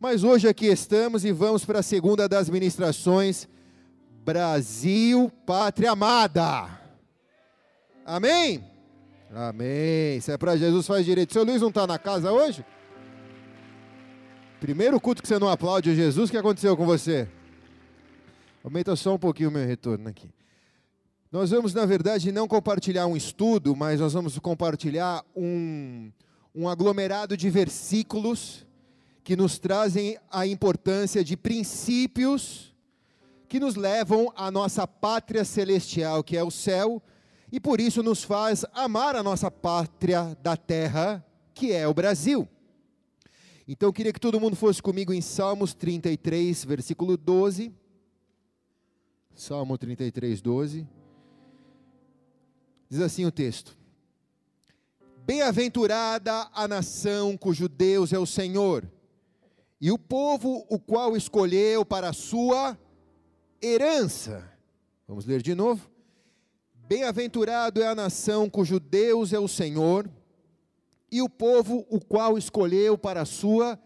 Mas hoje aqui estamos e vamos para a segunda das ministrações, Brasil, Pátria Amada. Amém? Amém. Se é para Jesus, faz direito. Seu Luiz não está na casa hoje? Primeiro culto que você não aplaude Jesus, o que aconteceu com você? Aumenta só um pouquinho o meu retorno aqui. Nós vamos, na verdade, não compartilhar um estudo, mas nós vamos compartilhar um, um aglomerado de versículos que nos trazem a importância de princípios que nos levam à nossa pátria celestial, que é o céu, e por isso nos faz amar a nossa pátria da terra, que é o Brasil. Então eu queria que todo mundo fosse comigo em Salmos 33, versículo 12. Salmo 33, 12. Diz assim o texto: Bem-aventurada a nação cujo Deus é o Senhor, e o povo o qual escolheu para sua herança. Vamos ler de novo. Bem-aventurado é a nação cujo Deus é o Senhor, e o povo o qual escolheu para sua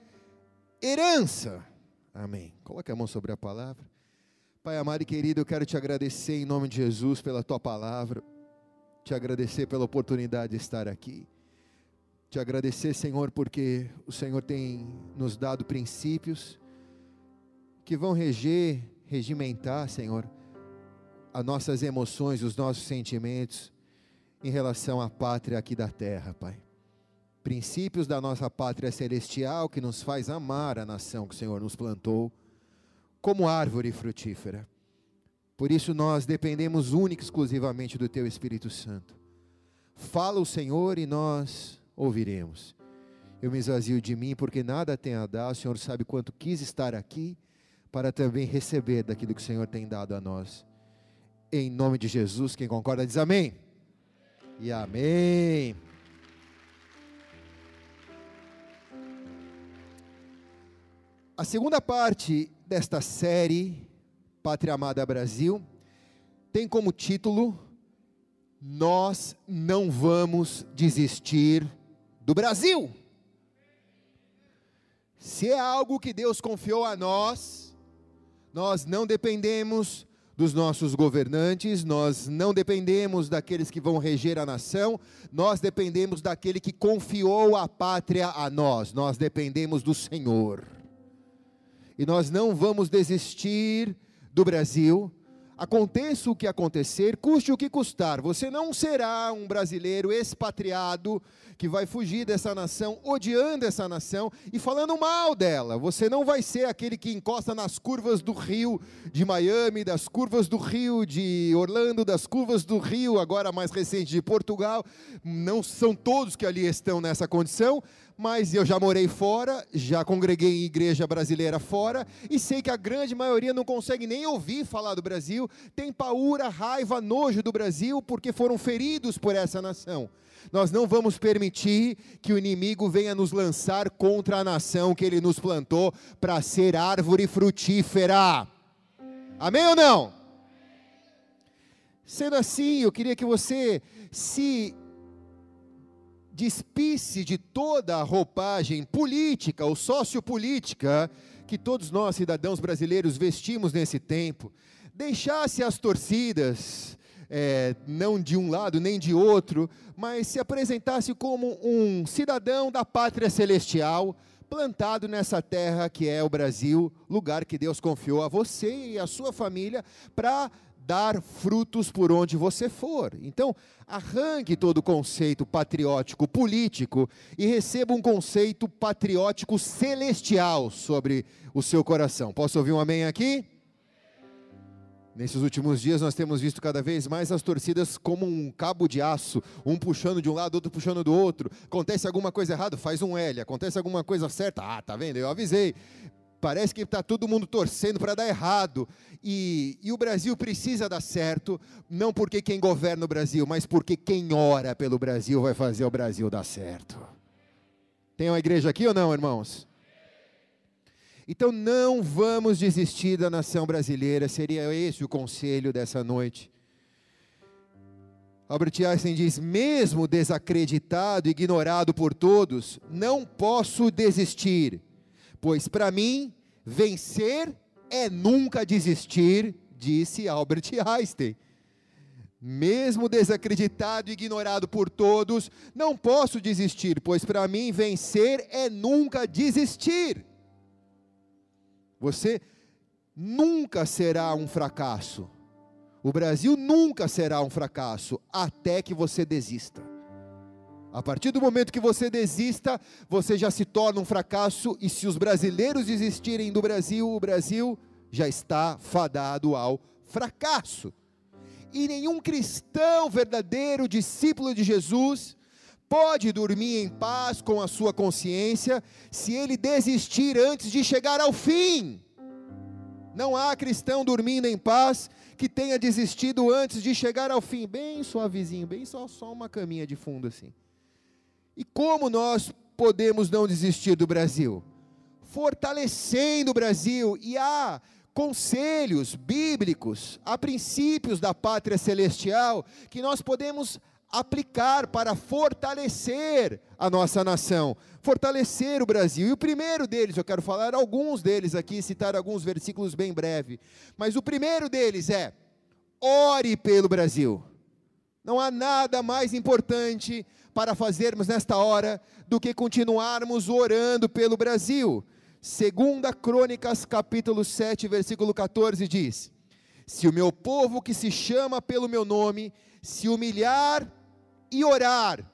herança. Amém. Coloque a mão sobre a palavra. Pai amado e querido, eu quero te agradecer em nome de Jesus pela tua palavra, te agradecer pela oportunidade de estar aqui, te agradecer, Senhor, porque o Senhor tem nos dado princípios que vão reger, regimentar, Senhor, as nossas emoções, os nossos sentimentos em relação à pátria aqui da terra, Pai. Princípios da nossa pátria celestial que nos faz amar a nação que o Senhor nos plantou como árvore frutífera. Por isso nós dependemos única e exclusivamente do Teu Espírito Santo. Fala o Senhor e nós ouviremos. Eu me esvazio de mim porque nada tem a dar. O Senhor sabe quanto quis estar aqui para também receber daquilo que o Senhor tem dado a nós. Em nome de Jesus, quem concorda diz amém. E amém. A segunda parte desta série, Pátria Amada Brasil, tem como título Nós não vamos desistir do Brasil. Se é algo que Deus confiou a nós, nós não dependemos dos nossos governantes, nós não dependemos daqueles que vão reger a nação, nós dependemos daquele que confiou a pátria a nós, nós dependemos do Senhor. E nós não vamos desistir do Brasil, aconteça o que acontecer, custe o que custar, você não será um brasileiro expatriado que vai fugir dessa nação, odiando essa nação e falando mal dela. Você não vai ser aquele que encosta nas curvas do rio de Miami, das curvas do rio de Orlando, das curvas do rio, agora mais recente, de Portugal. Não são todos que ali estão nessa condição, mas eu já morei fora, já congreguei em igreja brasileira fora, e sei que a grande maioria não consegue nem ouvir falar do Brasil, tem paura, raiva, nojo do Brasil, porque foram feridos por essa nação. Nós não vamos permitir que o inimigo venha nos lançar contra a nação que ele nos plantou para ser árvore frutífera. Amém ou não? Sendo assim, eu queria que você se despisse de toda a roupagem política ou sociopolítica que todos nós, cidadãos brasileiros, vestimos nesse tempo, deixasse as torcidas, é, não de um lado nem de outro, mas se apresentasse como um cidadão da pátria celestial, plantado nessa terra que é o Brasil, lugar que Deus confiou a você e a sua família para dar frutos por onde você for. Então, arranque todo o conceito patriótico político e receba um conceito patriótico celestial sobre o seu coração. Posso ouvir um amém aqui? Nesses últimos dias nós temos visto cada vez mais as torcidas como um cabo de aço, um puxando de um lado, outro puxando do outro. Acontece alguma coisa errada, faz um L. Acontece alguma coisa certa, ah, tá vendo? Eu avisei. Parece que está todo mundo torcendo para dar errado. E, e, o Brasil precisa dar certo, não porque quem governa o Brasil, mas porque quem ora pelo Brasil vai fazer o Brasil dar certo. Tem uma igreja aqui ou não, irmãos? Então não vamos desistir da nação brasileira, seria esse o conselho dessa noite. Albert Einstein diz: mesmo desacreditado, ignorado por todos, não posso desistir pois para mim, vencer é nunca desistir, disse Albert Einstein. Mesmo desacreditado e ignorado por todos, não posso desistir, pois para mim vencer é nunca desistir. Você nunca será um fracasso. O Brasil nunca será um fracasso até que você desista. A partir do momento que você desista, você já se torna um fracasso, e se os brasileiros desistirem do Brasil, o Brasil já está fadado ao fracasso. E nenhum cristão verdadeiro, discípulo de Jesus, pode dormir em paz com a sua consciência se ele desistir antes de chegar ao fim. Não há cristão dormindo em paz que tenha desistido antes de chegar ao fim, bem suavezinho, bem só, só uma caminha de fundo assim. E como nós podemos não desistir do Brasil? Fortalecendo o Brasil, e há conselhos bíblicos, há princípios da pátria celestial que nós podemos aplicar para fortalecer a nossa nação, fortalecer o Brasil. E o primeiro deles, eu quero falar alguns deles aqui, citar alguns versículos bem breve. Mas o primeiro deles é: ore pelo Brasil. Não há nada mais importante para fazermos nesta hora do que continuarmos orando pelo Brasil. Segunda Crônicas, capítulo 7, versículo 14 diz: Se o meu povo que se chama pelo meu nome se humilhar e orar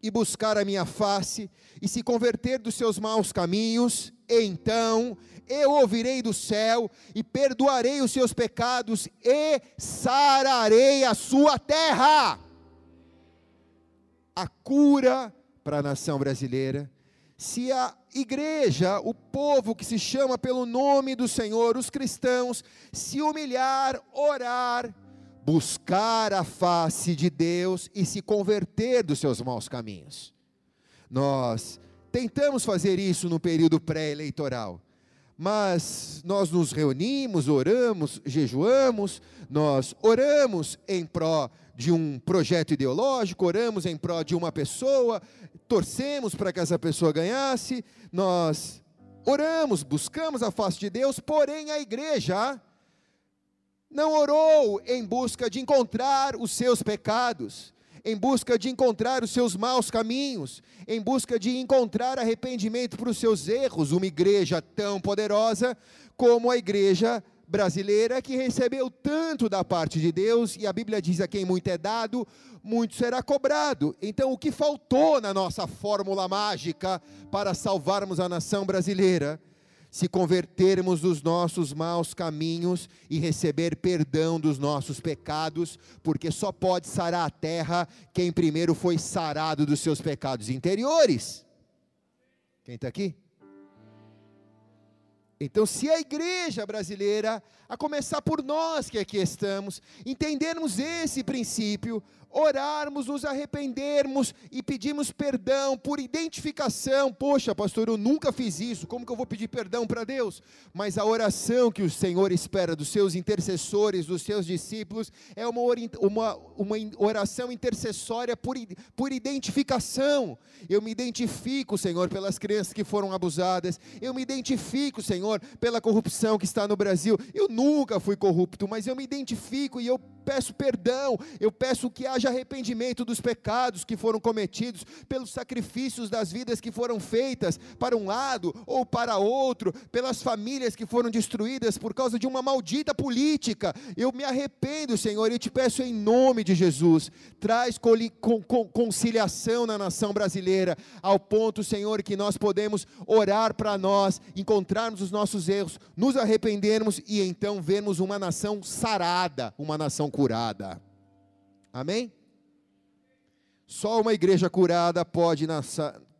e buscar a minha face e se converter dos seus maus caminhos, então eu ouvirei do céu e perdoarei os seus pecados e sararei a sua terra. A cura para a nação brasileira. Se a igreja, o povo que se chama pelo nome do Senhor, os cristãos, se humilhar, orar, buscar a face de Deus e se converter dos seus maus caminhos. Nós tentamos fazer isso no período pré-eleitoral, mas nós nos reunimos, oramos, jejuamos, nós oramos em pró de um projeto ideológico, oramos em pró de uma pessoa, torcemos para que essa pessoa ganhasse, nós oramos, buscamos a face de Deus, porém a igreja não orou em busca de encontrar os seus pecados, em busca de encontrar os seus maus caminhos, em busca de encontrar arrependimento para os seus erros, uma igreja tão poderosa como a igreja brasileira que recebeu tanto da parte de Deus, e a Bíblia diz: a quem muito é dado, muito será cobrado. Então, o que faltou na nossa fórmula mágica para salvarmos a nação brasileira? Se convertermos dos nossos maus caminhos e receber perdão dos nossos pecados, porque só pode sarar a terra quem primeiro foi sarado dos seus pecados interiores. Quem está aqui? Então, se a igreja brasileira, a começar por nós que aqui estamos, entendermos esse princípio, orarmos, nos arrependermos e pedirmos perdão por identificação. Poxa, pastor, eu nunca fiz isso, como que eu vou pedir perdão para Deus? Mas a oração que o Senhor espera dos seus intercessores, dos seus discípulos, é uma, uma, uma oração intercessória por, por identificação. Eu me identifico, Senhor, pelas crianças que foram abusadas, eu me identifico, Senhor, pela corrupção que está no Brasil. Eu nunca fui corrupto, mas eu me identifico e eu peço perdão, eu peço que haja arrependimento dos pecados que foram cometidos, pelos sacrifícios das vidas que foram feitas para um lado ou para outro, pelas famílias que foram destruídas por causa de uma maldita política. Eu me arrependo, Senhor, e te peço em nome de Jesus, traz conciliação na nação brasileira, ao ponto, Senhor, que nós podemos orar para nós, encontrarmos os nossos erros, nos arrependermos e então vermos uma nação sarada, uma nação curada. Amém? Só uma igreja curada pode,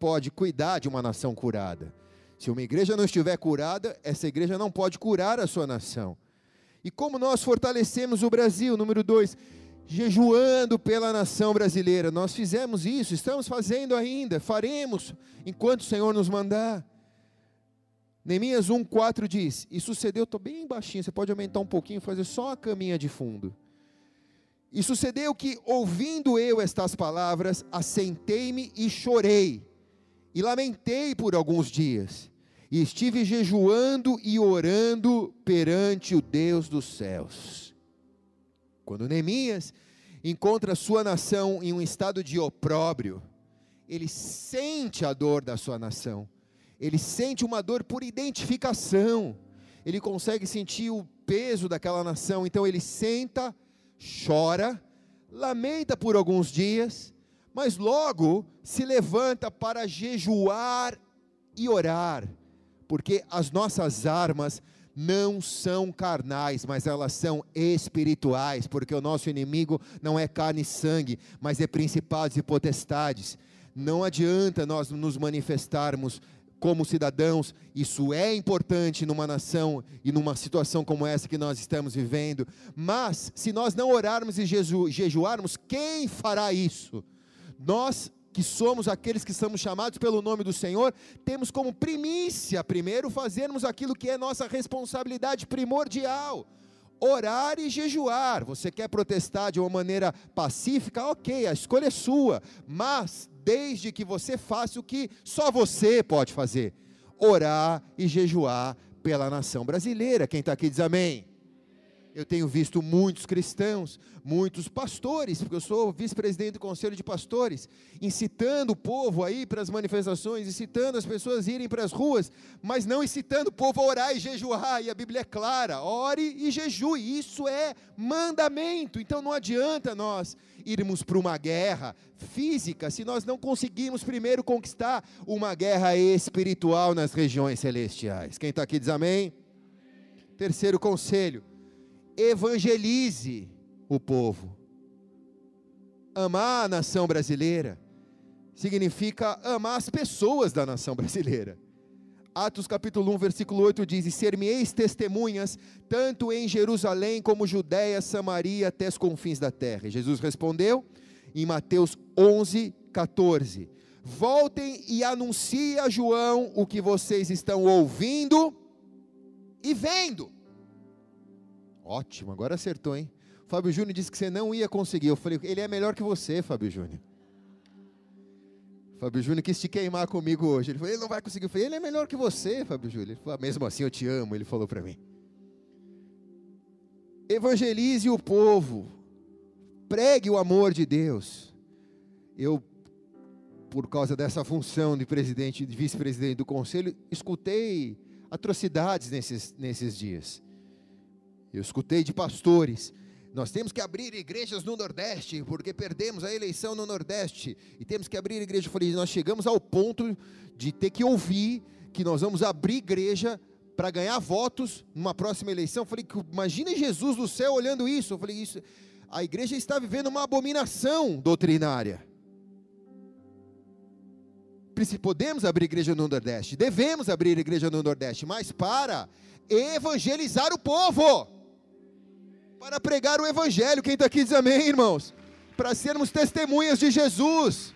pode cuidar de uma nação curada. Se uma igreja não estiver curada, essa igreja não pode curar a sua nação. E como nós fortalecemos o Brasil? Número dois, jejuando pela nação brasileira. Nós fizemos isso, estamos fazendo ainda, faremos enquanto o Senhor nos mandar. Neemias 1,4 diz: E sucedeu, estou bem baixinho, você pode aumentar um pouquinho, fazer só a caminha de fundo. E sucedeu que, ouvindo eu estas palavras, assentei-me e chorei, e lamentei por alguns dias. e estive jejuando e orando perante o Deus dos céus. Quando Neemias encontra sua nação em um estado de opróbrio, ele sente a dor da sua nação, ele sente uma dor por identificação, ele consegue sentir o peso daquela nação, então ele senta, chora, lamenta por alguns dias, mas logo se levanta para jejuar e orar, porque as nossas armas não são carnais, mas elas são espirituais, porque o nosso inimigo não é carne e sangue, mas é principados e potestades. Não adianta nós nos manifestarmos como cidadãos, isso é importante numa nação e numa situação como essa que nós estamos vivendo, mas se nós não orarmos e jeju jejuarmos, quem fará isso? Nós que somos aqueles que somos chamados pelo nome do Senhor, temos como primícia, primeiro, fazermos aquilo que é nossa responsabilidade primordial: orar e jejuar. Você quer protestar de uma maneira pacífica? Ok, a escolha é sua, mas desde que você faça o que só você pode fazer: orar e jejuar pela nação brasileira. Quem está aqui diz amém. Eu tenho visto muitos cristãos, muitos pastores, porque eu sou vice-presidente do conselho de pastores, incitando o povo a ir para as manifestações, incitando as pessoas a irem para as ruas, mas não incitando o povo a orar e jejuar, e a Bíblia é clara: ore e jejue, isso é mandamento. Então não adianta nós irmos para uma guerra física se nós não conseguirmos primeiro conquistar uma guerra espiritual nas regiões celestiais. Quem está aqui diz amém? Terceiro conselho evangelize o povo. Amar a nação brasileira significa amar as pessoas da nação brasileira. Atos capítulo 1, versículo 8 diz: E ser-me-eis testemunhas, tanto em Jerusalém como Judéia, Samaria, até os confins da terra. E Jesus respondeu em Mateus 11, 14: Voltem e anunciem a João o que vocês estão ouvindo e vendo. Ótimo, agora acertou, hein? Fábio Júnior disse que você não ia conseguir. Eu falei, ele é melhor que você, Fábio Júnior. Fábio Júnior quis te queimar comigo hoje. Ele falou, ele não vai conseguir. Eu falei, ele é melhor que você, Fábio Júnior. Ele falou, ah, mesmo assim eu te amo, ele falou para mim. Evangelize o povo. Pregue o amor de Deus. Eu, por causa dessa função de presidente, de vice-presidente do conselho, escutei atrocidades nesses, nesses dias. Eu escutei de pastores. Nós temos que abrir igrejas no Nordeste, porque perdemos a eleição no Nordeste. E temos que abrir igreja. Eu falei, nós chegamos ao ponto de ter que ouvir que nós vamos abrir igreja para ganhar votos numa próxima eleição. Eu falei, imagina Jesus no céu olhando isso. Eu falei, isso, a igreja está vivendo uma abominação doutrinária. Podemos abrir igreja no Nordeste, devemos abrir igreja no Nordeste, mas para evangelizar o povo para pregar o Evangelho. Quem está aqui diz amém, irmãos? Para sermos testemunhas de Jesus.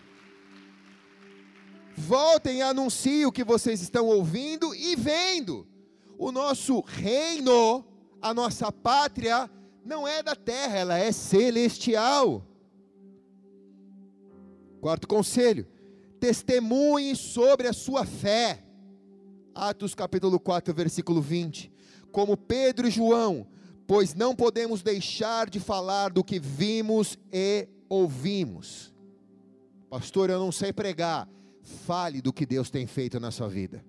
Voltem e anunciem o que vocês estão ouvindo e vendo. O nosso reino, a nossa pátria, não é da terra, ela é celestial. Quarto conselho: testemunhe sobre a sua fé. Atos capítulo 4, versículo 20. Como Pedro e João pois não podemos deixar de falar do que vimos e ouvimos. Pastor, eu não sei pregar. Fale do que Deus tem feito na sua vida.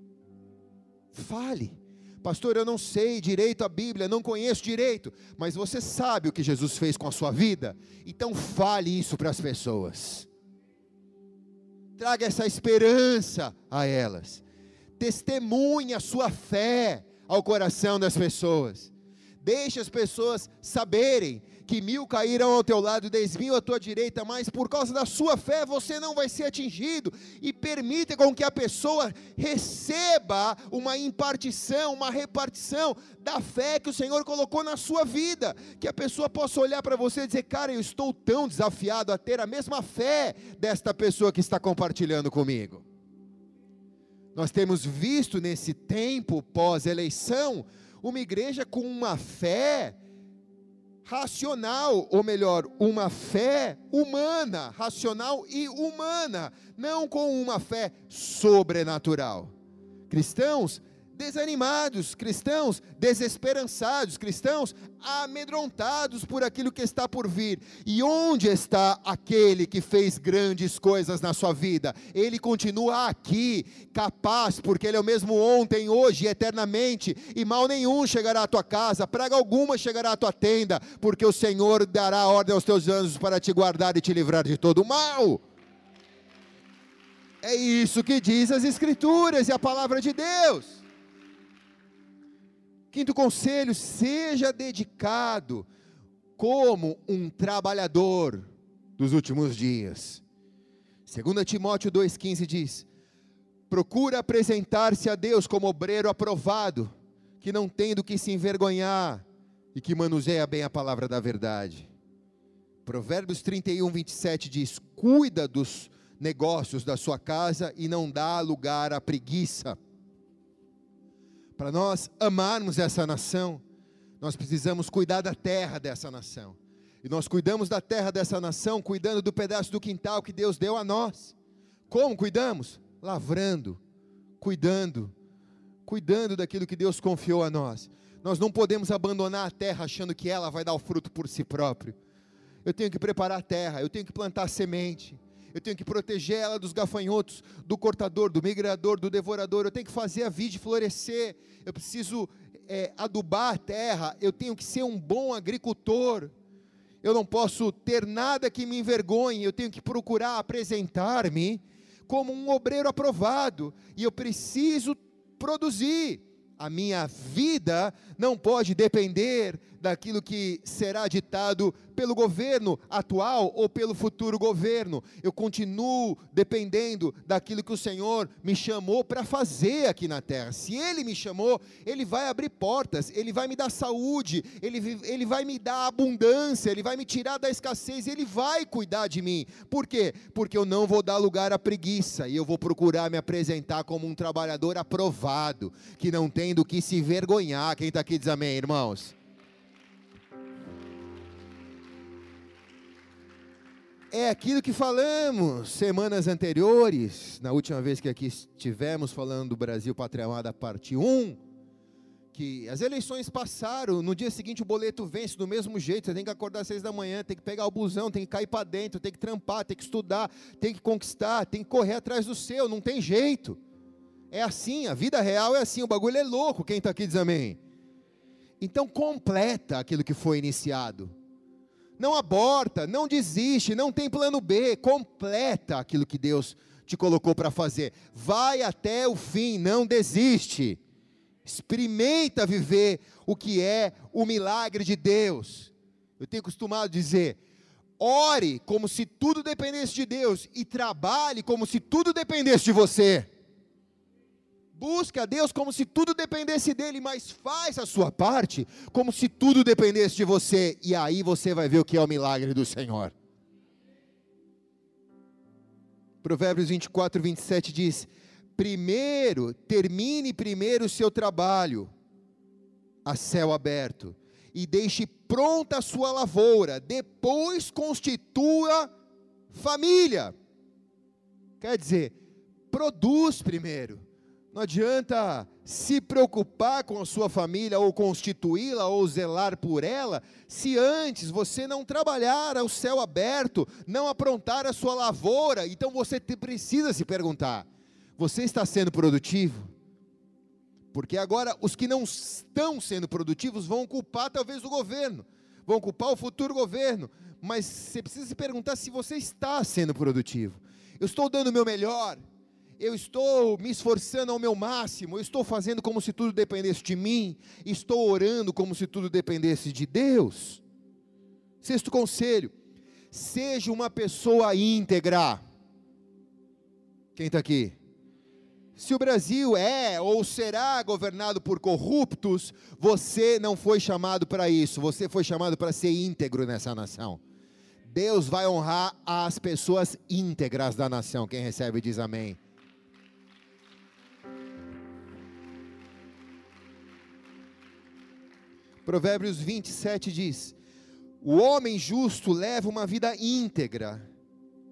Fale. Pastor, eu não sei direito a Bíblia, não conheço direito, mas você sabe o que Jesus fez com a sua vida, então fale isso para as pessoas. Traga essa esperança a elas. Testemunhe a sua fé ao coração das pessoas. Deixe as pessoas saberem que mil cairão ao teu lado, dez mil à tua direita, mas por causa da sua fé você não vai ser atingido. E permita com que a pessoa receba uma impartição, uma repartição da fé que o Senhor colocou na sua vida. Que a pessoa possa olhar para você e dizer: Cara, eu estou tão desafiado a ter a mesma fé desta pessoa que está compartilhando comigo. Nós temos visto nesse tempo pós-eleição uma igreja com uma fé racional, ou melhor, uma fé humana, racional e humana, não com uma fé sobrenatural. Cristãos desanimados, cristãos desesperançados, cristãos amedrontados por aquilo que está por vir. E onde está aquele que fez grandes coisas na sua vida? Ele continua aqui, capaz, porque ele é o mesmo ontem, hoje e eternamente, e mal nenhum chegará à tua casa, praga alguma chegará à tua tenda, porque o Senhor dará ordem aos teus anjos para te guardar e te livrar de todo o mal. É isso que diz as Escrituras e a palavra de Deus. Quinto conselho, seja dedicado como um trabalhador dos últimos dias. 2 Timóteo 2,15 diz: procura apresentar-se a Deus como obreiro aprovado, que não tem do que se envergonhar e que manuseia bem a palavra da verdade. Provérbios 31, 27 diz: cuida dos negócios da sua casa e não dá lugar à preguiça para nós amarmos essa nação, nós precisamos cuidar da terra dessa nação. E nós cuidamos da terra dessa nação, cuidando do pedaço do quintal que Deus deu a nós. Como cuidamos? Lavrando, cuidando, cuidando daquilo que Deus confiou a nós. Nós não podemos abandonar a terra achando que ela vai dar o fruto por si próprio. Eu tenho que preparar a terra, eu tenho que plantar semente, eu tenho que proteger ela dos gafanhotos, do cortador, do migrador, do devorador, eu tenho que fazer a vide florescer, eu preciso é, adubar a terra, eu tenho que ser um bom agricultor, eu não posso ter nada que me envergonhe, eu tenho que procurar apresentar-me como um obreiro aprovado, e eu preciso produzir. A minha vida não pode depender daquilo que será ditado pelo governo atual ou pelo futuro governo. Eu continuo dependendo daquilo que o Senhor me chamou para fazer aqui na terra. Se Ele me chamou, Ele vai abrir portas, Ele vai me dar saúde, Ele, ele vai me dar abundância, Ele vai me tirar da escassez, Ele vai cuidar de mim. Por quê? Porque eu não vou dar lugar à preguiça e eu vou procurar me apresentar como um trabalhador aprovado, que não tem do que se vergonhar. Quem está aqui diz amém, irmãos? É aquilo que falamos semanas anteriores, na última vez que aqui estivemos falando do Brasil Pátria Amada, parte 1, que as eleições passaram, no dia seguinte o boleto vence do mesmo jeito, você tem que acordar às seis da manhã, tem que pegar o busão, tem que cair para dentro, tem que trampar, tem que estudar, tem que conquistar, tem que correr atrás do seu, não tem jeito. É assim, a vida real é assim, o bagulho é louco, quem está aqui diz amém. Então completa aquilo que foi iniciado não aborta, não desiste, não tem plano B, completa aquilo que Deus te colocou para fazer. Vai até o fim, não desiste. Experimenta viver o que é o milagre de Deus. Eu tenho costumado dizer: ore como se tudo dependesse de Deus e trabalhe como se tudo dependesse de você. Busca a Deus como se tudo dependesse dele, mas faz a sua parte como se tudo dependesse de você, e aí você vai ver o que é o milagre do Senhor. Provérbios 24, 27 diz: Primeiro, termine primeiro o seu trabalho a céu aberto, e deixe pronta a sua lavoura, depois constitua família. Quer dizer, produz primeiro não adianta se preocupar com a sua família, ou constituí-la, ou zelar por ela, se antes você não trabalhar ao céu aberto, não aprontar a sua lavoura. Então você precisa se perguntar: você está sendo produtivo? Porque agora os que não estão sendo produtivos vão culpar talvez o governo, vão culpar o futuro governo, mas você precisa se perguntar se você está sendo produtivo. Eu estou dando o meu melhor, eu estou me esforçando ao meu máximo, eu estou fazendo como se tudo dependesse de mim, estou orando como se tudo dependesse de Deus. Sexto conselho: seja uma pessoa íntegra. Quem está aqui? Se o Brasil é ou será governado por corruptos, você não foi chamado para isso, você foi chamado para ser íntegro nessa nação. Deus vai honrar as pessoas íntegras da nação. Quem recebe diz amém. Provérbios 27 diz: O homem justo leva uma vida íntegra,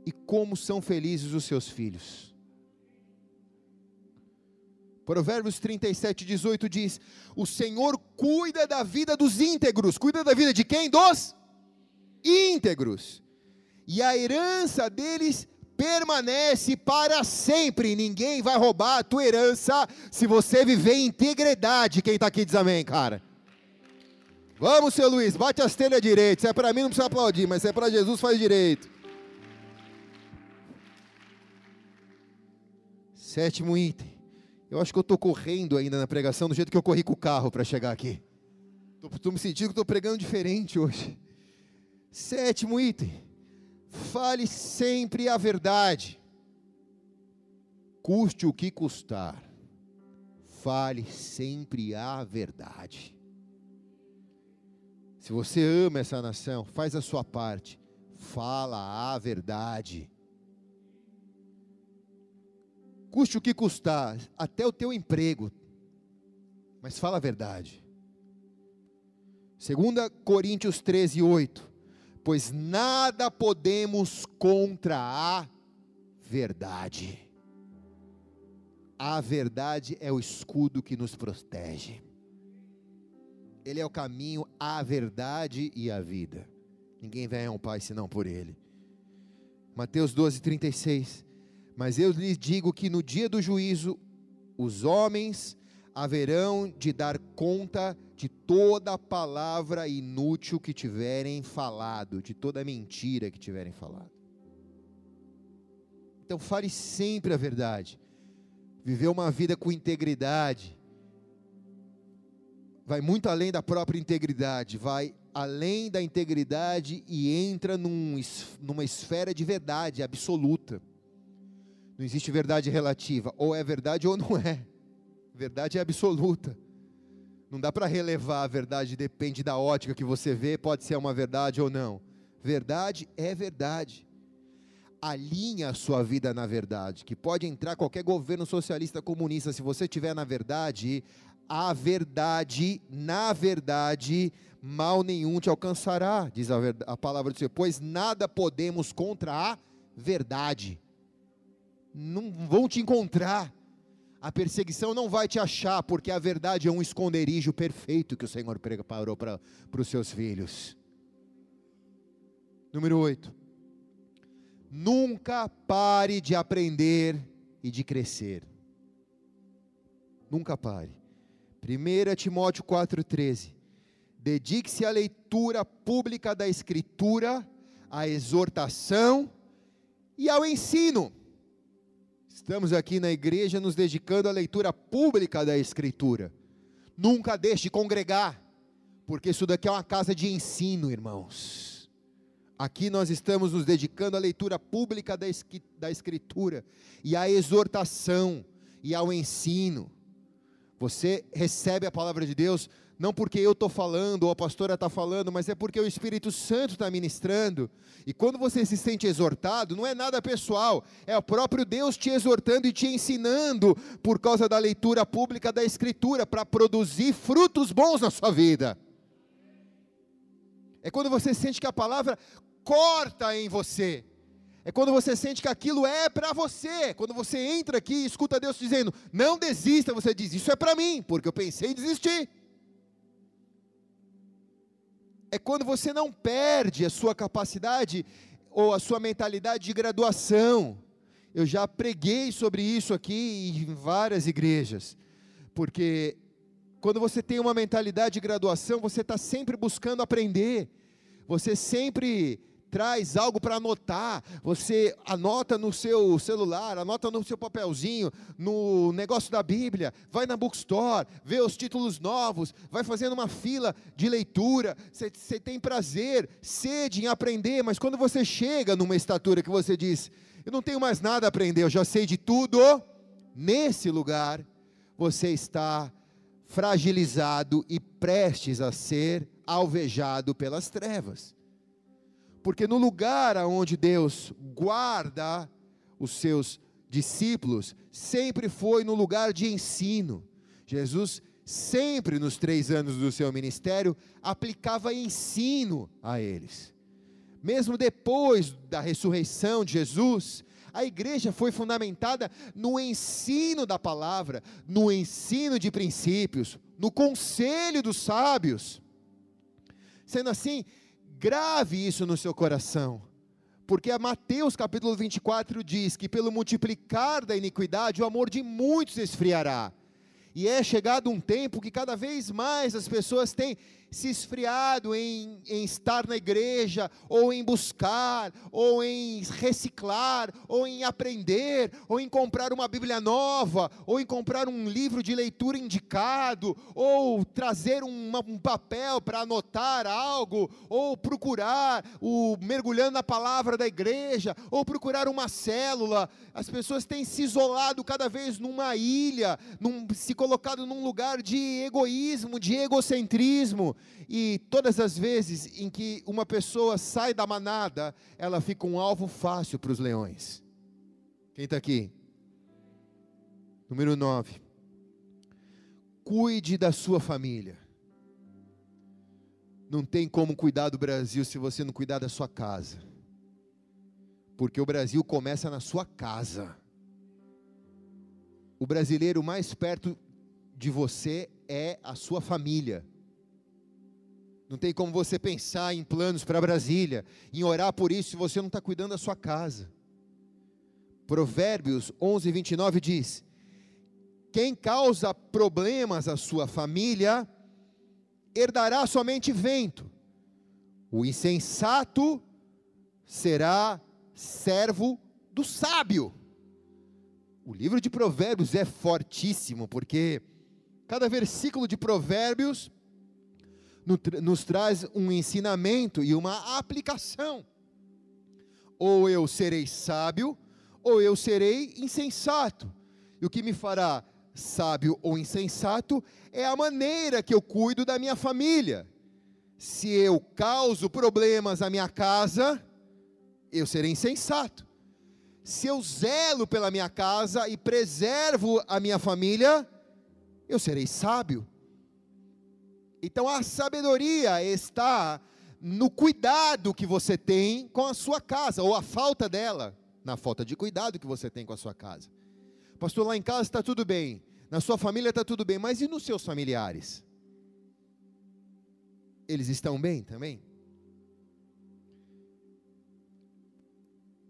e como são felizes os seus filhos. Provérbios 37, 18 diz: O Senhor cuida da vida dos íntegros. Cuida da vida de quem? Dos íntegros. E a herança deles permanece para sempre. Ninguém vai roubar a tua herança se você viver em integridade. Quem está aqui diz amém, cara. Vamos, seu Luiz, bate as telhas direito. Se é para mim, não precisa aplaudir, mas se é para Jesus, faz direito. Sétimo item. Eu acho que eu estou correndo ainda na pregação do jeito que eu corri com o carro para chegar aqui. Estou me sentindo que estou pregando diferente hoje. Sétimo item. Fale sempre a verdade. Custe o que custar. Fale sempre a verdade. Se você ama essa nação, faz a sua parte. Fala a verdade custe o que custar, até o teu emprego, mas fala a verdade. 2 Coríntios 13, 8: Pois nada podemos contra a verdade. A verdade é o escudo que nos protege. Ele é o caminho, a verdade e a vida. Ninguém vem ao Pai senão por Ele. Mateus 12, 36. Mas eu lhes digo que no dia do juízo, os homens haverão de dar conta de toda palavra inútil que tiverem falado, de toda mentira que tiverem falado. Então fale sempre a verdade. Viver uma vida com integridade vai muito além da própria integridade, vai além da integridade e entra num, numa esfera de verdade absoluta. Não existe verdade relativa, ou é verdade ou não é. Verdade é absoluta. Não dá para relevar a verdade, depende da ótica que você vê, pode ser uma verdade ou não. Verdade é verdade. Alinha a sua vida na verdade, que pode entrar qualquer governo socialista comunista, se você tiver na verdade, a verdade, na verdade, mal nenhum te alcançará, diz a, verdade, a palavra do Senhor, pois nada podemos contra a verdade não vão te encontrar. A perseguição não vai te achar, porque a verdade é um esconderijo perfeito que o Senhor preparou para os seus filhos. Número 8. Nunca pare de aprender e de crescer. Nunca pare. 1 Timóteo 4,13. Dedique-se à leitura pública da Escritura, à exortação e ao ensino. Estamos aqui na igreja nos dedicando à leitura pública da Escritura. Nunca deixe de congregar, porque isso daqui é uma casa de ensino, irmãos. Aqui nós estamos nos dedicando à leitura pública da Escritura e à exortação e ao ensino. Você recebe a palavra de Deus não porque eu estou falando ou a pastora está falando, mas é porque o Espírito Santo está ministrando. E quando você se sente exortado, não é nada pessoal, é o próprio Deus te exortando e te ensinando por causa da leitura pública da Escritura para produzir frutos bons na sua vida. É quando você sente que a palavra corta em você. É quando você sente que aquilo é para você. Quando você entra aqui e escuta Deus dizendo: "Não desista", você diz: "Isso é para mim", porque eu pensei em desistir é quando você não perde a sua capacidade ou a sua mentalidade de graduação. Eu já preguei sobre isso aqui em várias igrejas, porque quando você tem uma mentalidade de graduação, você está sempre buscando aprender, você sempre traz algo para anotar. Você anota no seu celular, anota no seu papelzinho, no negócio da Bíblia, vai na bookstore, vê os títulos novos, vai fazendo uma fila de leitura. Você, tem prazer, sede em aprender, mas quando você chega numa estatura que você diz: Eu não tenho mais nada a aprender, eu já sei de tudo, nesse lugar, você está fragilizado e prestes a ser alvejado pelas trevas. Porque no lugar onde Deus guarda os seus discípulos, sempre foi no lugar de ensino. Jesus sempre nos três anos do seu ministério aplicava ensino a eles. Mesmo depois da ressurreição de Jesus, A igreja foi fundamentada no ensino da palavra, no ensino de princípios, no conselho dos sábios. Sendo assim, grave isso no seu coração. Porque Mateus capítulo 24 diz que pelo multiplicar da iniquidade o amor de muitos esfriará. E é chegado um tempo que cada vez mais as pessoas têm se esfriado em, em, estar na igreja, ou em buscar, ou em reciclar, ou em aprender, ou em comprar uma Bíblia nova, ou em comprar um livro de leitura indicado, ou trazer uma, um papel para anotar algo, ou procurar o mergulhando na palavra da igreja, ou procurar uma célula. As pessoas têm se isolado cada vez numa ilha, num, se colocado num lugar de egoísmo, de egocentrismo e todas as vezes em que uma pessoa sai da manada, ela fica um alvo fácil para os leões. Quem está aqui? Número 9. Cuide da sua família. Não tem como cuidar do Brasil se você não cuidar da sua casa. Porque o Brasil começa na sua casa. O brasileiro mais perto de você é a sua família. Não tem como você pensar em planos para Brasília, em orar por isso, se você não está cuidando da sua casa. Provérbios 11, 29 diz: Quem causa problemas à sua família, herdará somente vento. O insensato será servo do sábio. O livro de Provérbios é fortíssimo, porque cada versículo de Provérbios nos traz um ensinamento e uma aplicação. Ou eu serei sábio, ou eu serei insensato. E o que me fará sábio ou insensato é a maneira que eu cuido da minha família. Se eu causo problemas à minha casa, eu serei insensato. Se eu zelo pela minha casa e preservo a minha família, eu serei sábio. Então a sabedoria está no cuidado que você tem com a sua casa, ou a falta dela, na falta de cuidado que você tem com a sua casa. Pastor, lá em casa está tudo bem, na sua família está tudo bem, mas e nos seus familiares? Eles estão bem também?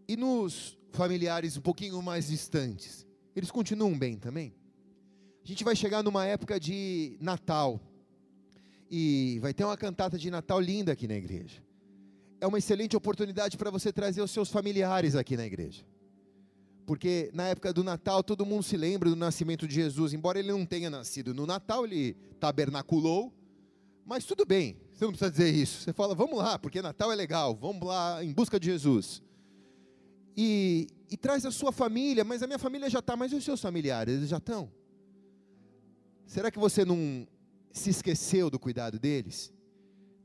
E nos familiares um pouquinho mais distantes, eles continuam bem também? A gente vai chegar numa época de Natal e vai ter uma cantata de Natal linda aqui na igreja. É uma excelente oportunidade para você trazer os seus familiares aqui na igreja. Porque na época do Natal todo mundo se lembra do nascimento de Jesus, embora ele não tenha nascido no Natal, ele tabernaculou. Mas tudo bem, você não precisa dizer isso. Você fala, vamos lá, porque Natal é legal, vamos lá em busca de Jesus. E, e traz a sua família, mas a minha família já está, mas e os seus familiares, eles já estão? Será que você não se esqueceu do cuidado deles?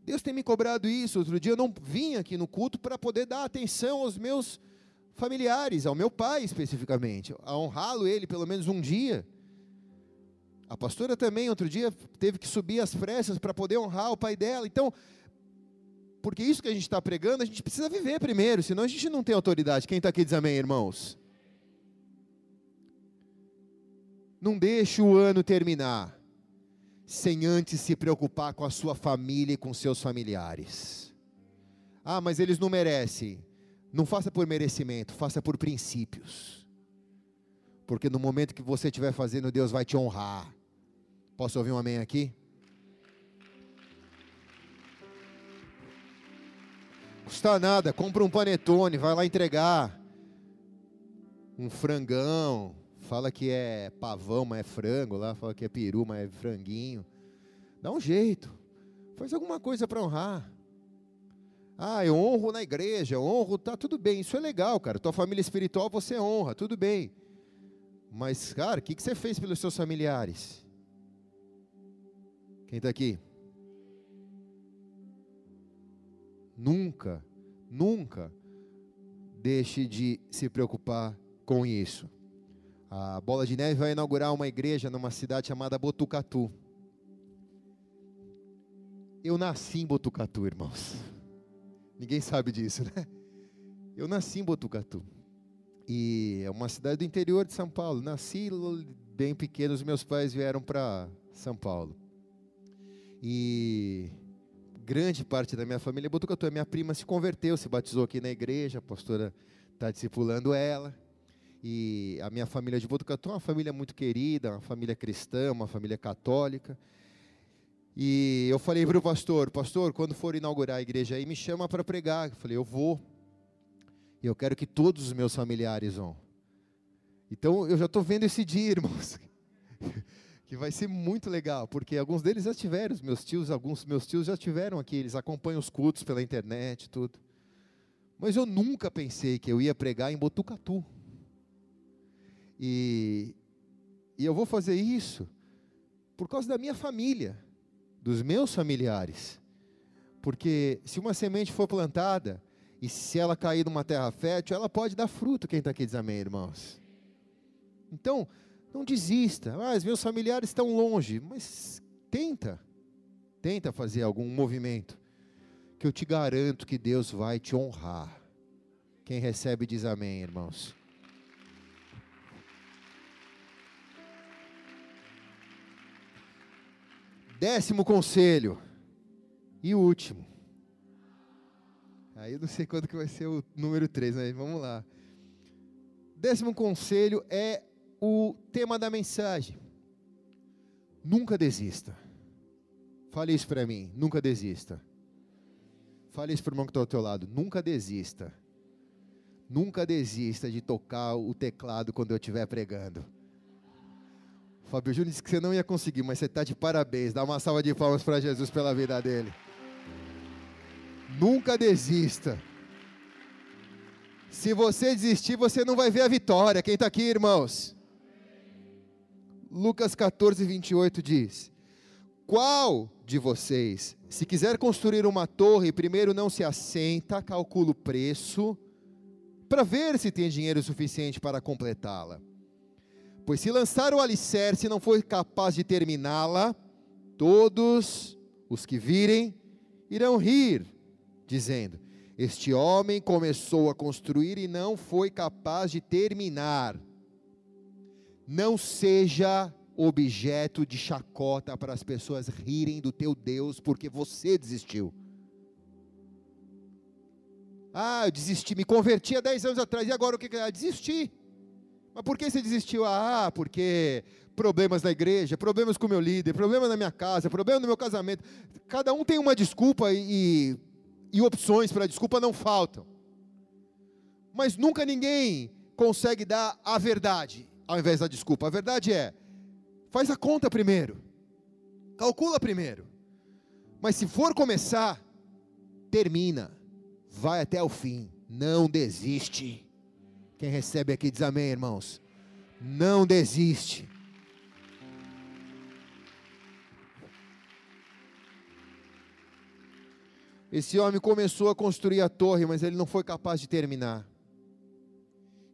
Deus tem me cobrado isso. Outro dia eu não vim aqui no culto para poder dar atenção aos meus familiares, ao meu pai especificamente, a honrá-lo ele pelo menos um dia. A pastora também, outro dia, teve que subir as pressas para poder honrar o pai dela. Então, porque isso que a gente está pregando, a gente precisa viver primeiro, senão a gente não tem autoridade. Quem está aqui diz amém, irmãos? Não deixe o ano terminar sem antes se preocupar com a sua família e com seus familiares. Ah, mas eles não merecem. Não faça por merecimento, faça por princípios. Porque no momento que você estiver fazendo, Deus vai te honrar. Posso ouvir um amém aqui? Custa nada, compra um panetone, vai lá entregar. Um frangão, fala que é pavão, mas é frango, lá fala que é peru, mas é franguinho. Dá um jeito. Faz alguma coisa para honrar. Ah, eu honro na igreja, eu honro, tá tudo bem, isso é legal, cara. Tua família espiritual você honra, tudo bem. Mas, cara, o que, que você fez pelos seus familiares? Quem está aqui? Nunca, nunca deixe de se preocupar com isso. A Bola de Neve vai inaugurar uma igreja numa cidade chamada Botucatu. Eu nasci em Botucatu, irmãos. Ninguém sabe disso, né? Eu nasci em Botucatu. E é uma cidade do interior de São Paulo. Nasci bem pequeno, os meus pais vieram para São Paulo. E grande parte da minha família é Botucatu. A minha prima se converteu, se batizou aqui na igreja, a pastora está discipulando ela. E a minha família de Botucatu é uma família muito querida, uma família cristã, uma família católica. E eu falei para o pastor, pastor, quando for inaugurar a igreja aí, me chama para pregar. Eu falei, eu vou. E eu quero que todos os meus familiares vão. Então eu já estou vendo esse dia, irmãos. que vai ser muito legal, porque alguns deles já tiveram, meus tios, alguns meus tios já tiveram aqui, eles acompanham os cultos pela internet, tudo. Mas eu nunca pensei que eu ia pregar em Botucatu. E, e eu vou fazer isso por causa da minha família dos meus familiares. Porque se uma semente for plantada, e se ela cair numa terra fértil, ela pode dar fruto. Quem está aqui diz amém, irmãos? Então, não desista. Ah, os meus familiares estão longe, mas tenta. Tenta fazer algum movimento. Que eu te garanto que Deus vai te honrar. Quem recebe diz amém, irmãos. Décimo conselho. E último. Aí eu não sei quando que vai ser o número 3, mas vamos lá. Décimo conselho é o tema da mensagem. Nunca desista. Fale isso para mim, nunca desista. Fale isso para o irmão que está ao teu lado, nunca desista. Nunca desista de tocar o teclado quando eu estiver pregando. Fábio Júnior disse que você não ia conseguir, mas você está de parabéns. Dá uma salva de palmas para Jesus pela vida dele. Nunca desista. Se você desistir, você não vai ver a vitória. Quem está aqui, irmãos? Lucas 14, 28 diz: Qual de vocês, se quiser construir uma torre, primeiro não se assenta, calcula o preço, para ver se tem dinheiro suficiente para completá-la? Pois se lançar o alicerce e não for capaz de terminá-la, todos os que virem irão rir, dizendo: Este homem começou a construir e não foi capaz de terminar. Não seja objeto de chacota para as pessoas rirem do teu Deus porque você desistiu. Ah, eu desisti, me converti há 10 anos atrás e agora o que? Ah, desisti. Mas por que você desistiu? Ah, porque problemas na igreja, problemas com o meu líder, problemas na minha casa, problema no meu casamento. Cada um tem uma desculpa e, e opções para desculpa não faltam. Mas nunca ninguém consegue dar a verdade ao invés da desculpa. A verdade é: faz a conta primeiro, calcula primeiro. Mas se for começar, termina, vai até o fim, não desiste. Quem recebe aqui diz amém, irmãos. Não desiste. Esse homem começou a construir a torre, mas ele não foi capaz de terminar.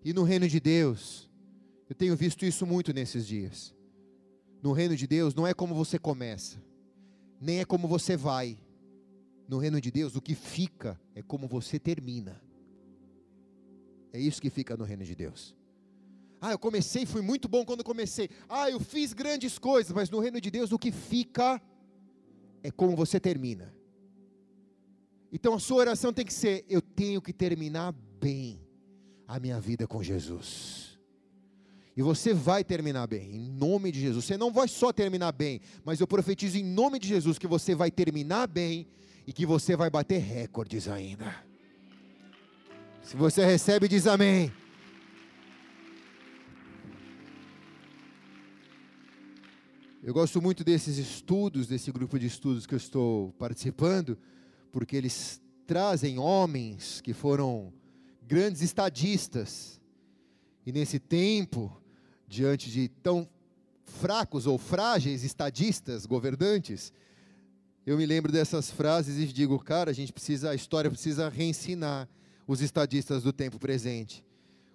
E no reino de Deus, eu tenho visto isso muito nesses dias. No reino de Deus não é como você começa, nem é como você vai. No reino de Deus, o que fica é como você termina. É isso que fica no reino de Deus. Ah, eu comecei, fui muito bom quando comecei. Ah, eu fiz grandes coisas, mas no reino de Deus o que fica é como você termina. Então a sua oração tem que ser: eu tenho que terminar bem a minha vida com Jesus. E você vai terminar bem, em nome de Jesus. Você não vai só terminar bem, mas eu profetizo em nome de Jesus que você vai terminar bem e que você vai bater recordes ainda. Se você recebe, diz amém. Eu gosto muito desses estudos, desse grupo de estudos que eu estou participando, porque eles trazem homens que foram grandes estadistas. E nesse tempo, diante de tão fracos ou frágeis estadistas, governantes, eu me lembro dessas frases e digo, cara, a gente precisa, a história precisa reensinar os estadistas do tempo presente.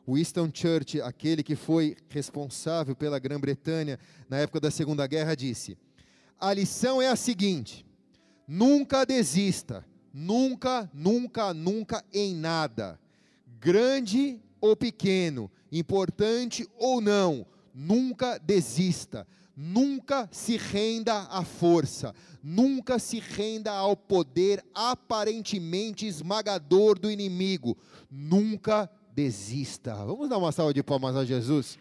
Winston Churchill, aquele que foi responsável pela Grã-Bretanha na época da Segunda Guerra, disse: A lição é a seguinte: nunca desista, nunca, nunca, nunca em nada, grande ou pequeno, importante ou não, nunca desista, nunca se renda à força, nunca se renda ao poder aparentemente esmagador do inimigo, nunca desista. Vamos dar uma salva de palmas a Jesus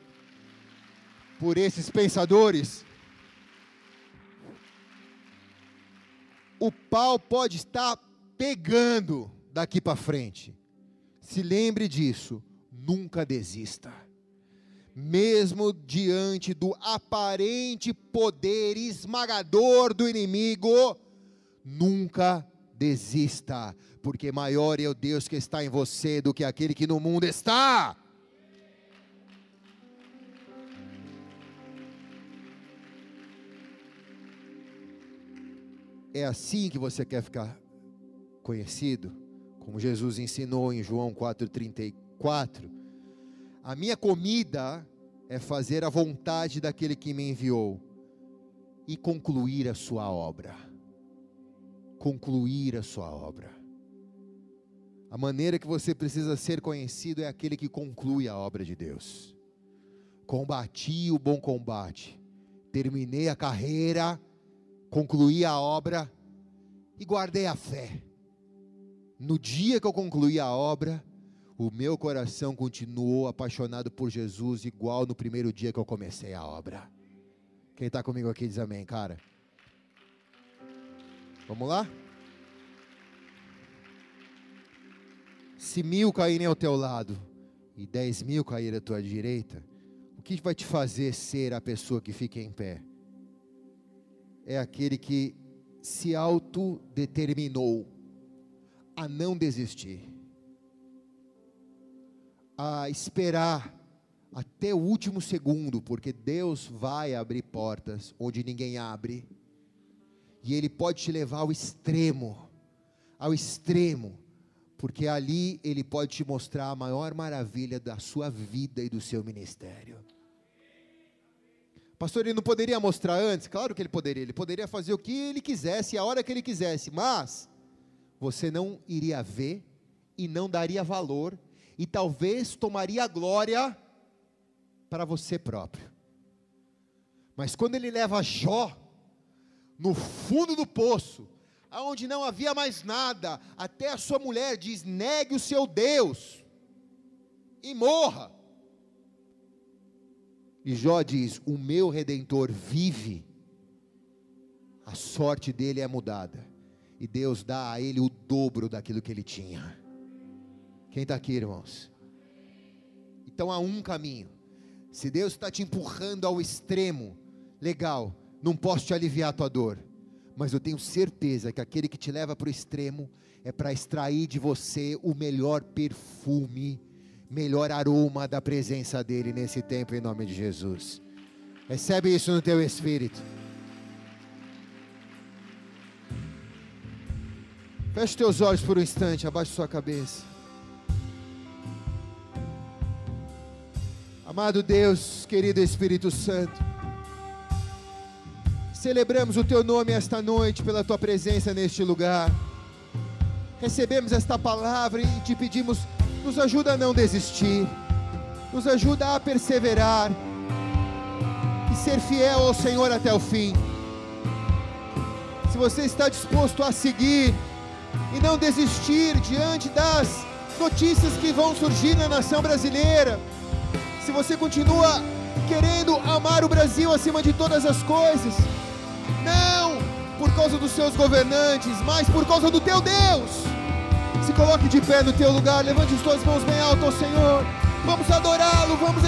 por esses pensadores. O pau pode estar pegando daqui para frente. Se lembre disso, nunca desista. Mesmo diante do aparente poder esmagador do inimigo, nunca desista, porque maior é o Deus que está em você do que aquele que no mundo está. É assim que você quer ficar conhecido? Como Jesus ensinou em João 4,34. A minha comida é fazer a vontade daquele que me enviou e concluir a sua obra. Concluir a sua obra. A maneira que você precisa ser conhecido é aquele que conclui a obra de Deus. Combati o bom combate, terminei a carreira concluí a obra e guardei a fé. No dia que eu concluí a obra, o meu coração continuou apaixonado por Jesus, igual no primeiro dia que eu comecei a obra. Quem está comigo aqui diz amém, cara. Vamos lá? Se mil caírem ao teu lado e dez mil caírem à tua direita, o que vai te fazer ser a pessoa que fica em pé? é aquele que se autodeterminou a não desistir, a esperar até o último segundo, porque Deus vai abrir portas onde ninguém abre, e Ele pode te levar ao extremo, ao extremo, porque ali Ele pode te mostrar a maior maravilha da sua vida e do seu ministério. Pastor, ele não poderia mostrar antes? Claro que ele poderia. Ele poderia fazer o que ele quisesse, a hora que ele quisesse. Mas você não iria ver e não daria valor e talvez tomaria glória para você próprio. Mas quando ele leva Jó no fundo do poço, aonde não havia mais nada, até a sua mulher diz: negue o seu Deus e morra. E Jó diz: O meu redentor vive, a sorte dele é mudada, e Deus dá a ele o dobro daquilo que ele tinha. Quem está aqui, irmãos? Então há um caminho. Se Deus está te empurrando ao extremo, legal, não posso te aliviar a tua dor, mas eu tenho certeza que aquele que te leva para o extremo é para extrair de você o melhor perfume melhor aroma da presença dEle nesse tempo, em nome de Jesus. Recebe isso no teu espírito. Feche teus olhos por um instante, abaixe sua cabeça. Amado Deus, querido Espírito Santo, celebramos o teu nome esta noite pela tua presença neste lugar. Recebemos esta palavra e te pedimos nos ajuda a não desistir, nos ajuda a perseverar e ser fiel ao Senhor até o fim. Se você está disposto a seguir e não desistir diante das notícias que vão surgir na nação brasileira, se você continua querendo amar o Brasil acima de todas as coisas, não por causa dos seus governantes, mas por causa do teu Deus se coloque de pé no teu lugar, levante as tuas mãos bem alto ao Senhor. Vamos adorá-lo, vamos